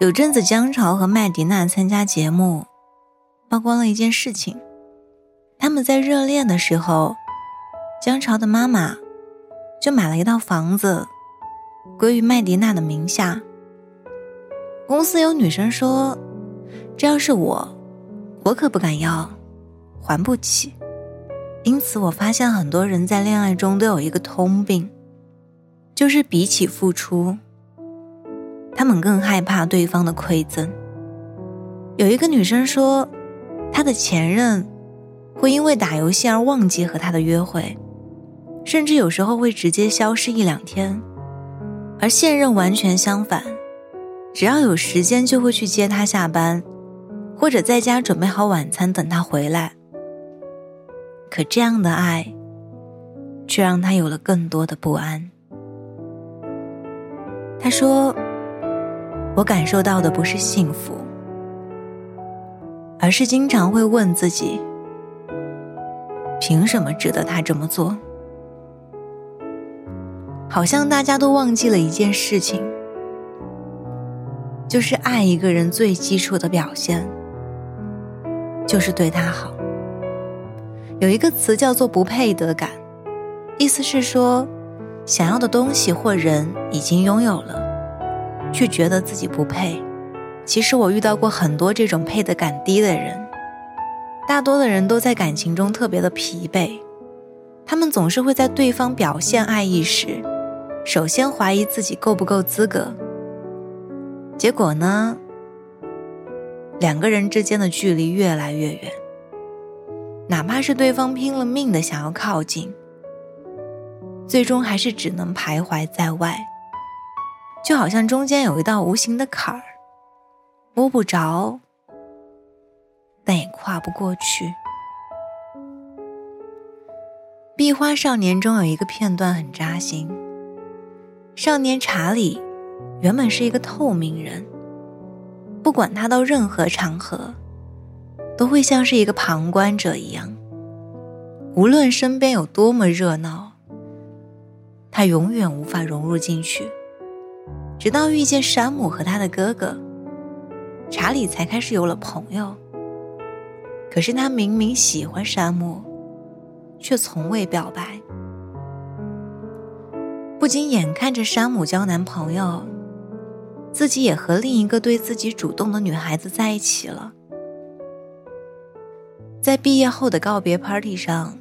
有阵子，姜潮和麦迪娜参加节目，曝光了一件事情：他们在热恋的时候，姜潮的妈妈就买了一套房子，归于麦迪娜的名下。公司有女生说：“这要是我，我可不敢要，还不起。”因此，我发现很多人在恋爱中都有一个通病，就是比起付出。他们更害怕对方的馈赠。有一个女生说，她的前任会因为打游戏而忘记和她的约会，甚至有时候会直接消失一两天。而现任完全相反，只要有时间就会去接她下班，或者在家准备好晚餐等她回来。可这样的爱，却让她有了更多的不安。她说。我感受到的不是幸福，而是经常会问自己：凭什么值得他这么做？好像大家都忘记了一件事情，就是爱一个人最基础的表现，就是对他好。有一个词叫做不配得感，意思是说，想要的东西或人已经拥有了。却觉得自己不配。其实我遇到过很多这种配得感低的人，大多的人都在感情中特别的疲惫，他们总是会在对方表现爱意时，首先怀疑自己够不够资格。结果呢，两个人之间的距离越来越远，哪怕是对方拼了命的想要靠近，最终还是只能徘徊在外。就好像中间有一道无形的坎儿，摸不着，但也跨不过去。《壁花少年》中有一个片段很扎心：少年查理原本是一个透明人，不管他到任何场合，都会像是一个旁观者一样。无论身边有多么热闹，他永远无法融入进去。直到遇见山姆和他的哥哥，查理才开始有了朋友。可是他明明喜欢山姆，却从未表白。不仅眼看着山姆交男朋友，自己也和另一个对自己主动的女孩子在一起了。在毕业后的告别 party 上，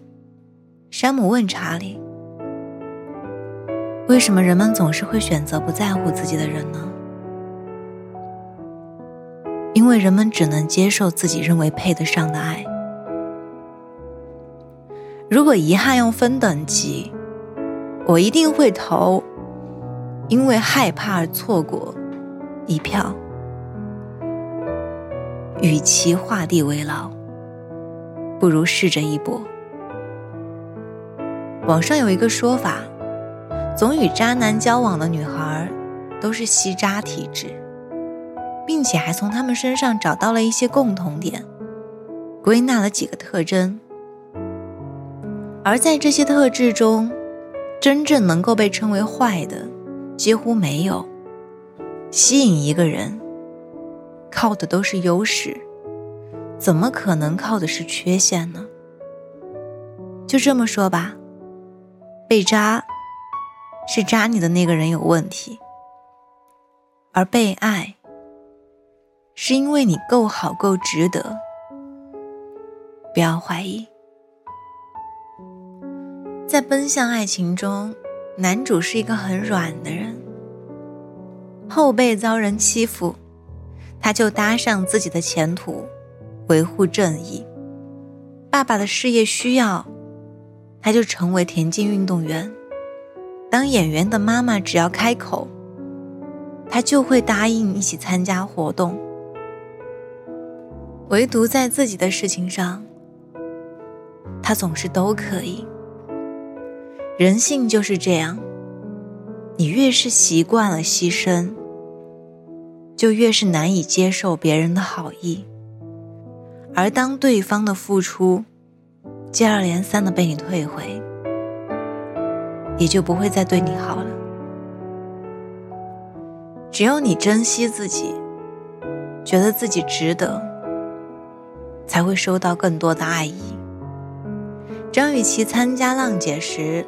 山姆问查理。为什么人们总是会选择不在乎自己的人呢？因为人们只能接受自己认为配得上的爱。如果遗憾要分等级，我一定会投因为害怕而错过一票。与其画地为牢，不如试着一搏。网上有一个说法。总与渣男交往的女孩，都是吸渣体质，并且还从他们身上找到了一些共同点，归纳了几个特征。而在这些特质中，真正能够被称为坏的几乎没有。吸引一个人，靠的都是优势，怎么可能靠的是缺陷呢？就这么说吧，被渣。是扎你的那个人有问题，而被爱是因为你够好、够值得。不要怀疑，在奔向爱情中，男主是一个很软的人。后辈遭人欺负，他就搭上自己的前途，维护正义。爸爸的事业需要，他就成为田径运动员。当演员的妈妈只要开口，他就会答应一起参加活动。唯独在自己的事情上，他总是都可以。人性就是这样，你越是习惯了牺牲，就越是难以接受别人的好意。而当对方的付出接二连三的被你退回，也就不会再对你好了。只有你珍惜自己，觉得自己值得，才会收到更多的爱意。张雨绮参加浪姐时，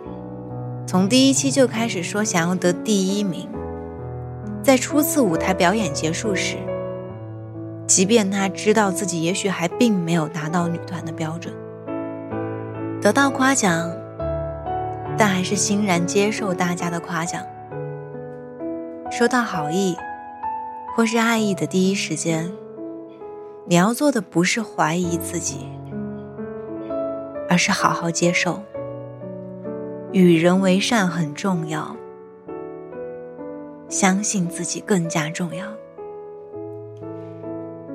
从第一期就开始说想要得第一名。在初次舞台表演结束时，即便她知道自己也许还并没有达到女团的标准，得到夸奖，但还是欣然接受大家的夸奖。收到好意或是爱意的第一时间，你要做的不是怀疑自己，而是好好接受。与人为善很重要。相信自己更加重要，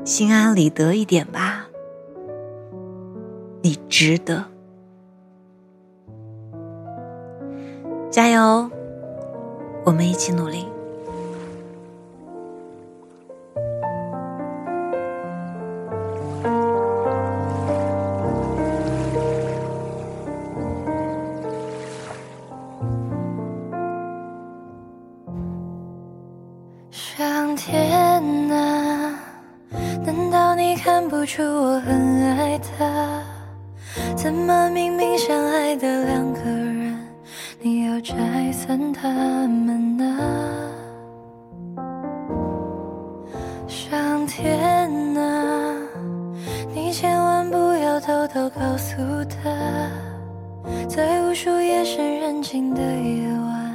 心安理得一点吧，你值得，加油，我们一起努力。上天啊，难道你看不出我很爱他？怎么明明相爱的两个人，他们呢？上天啊，你千万不要偷偷告诉他，在无数夜深人静的夜晚，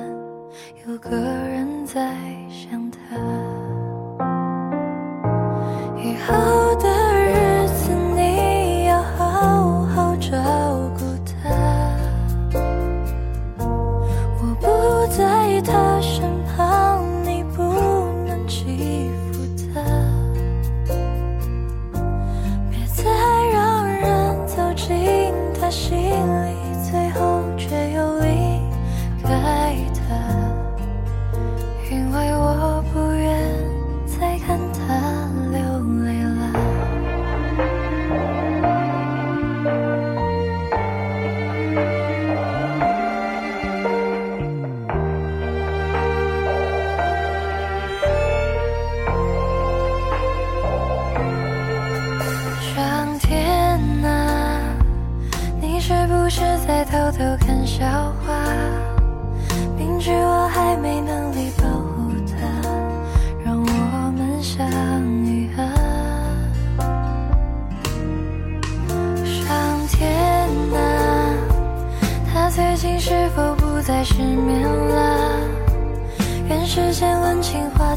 有个人在想他。以后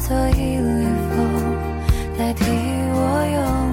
做一缕风，代替我拥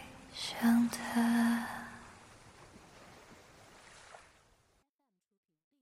想他。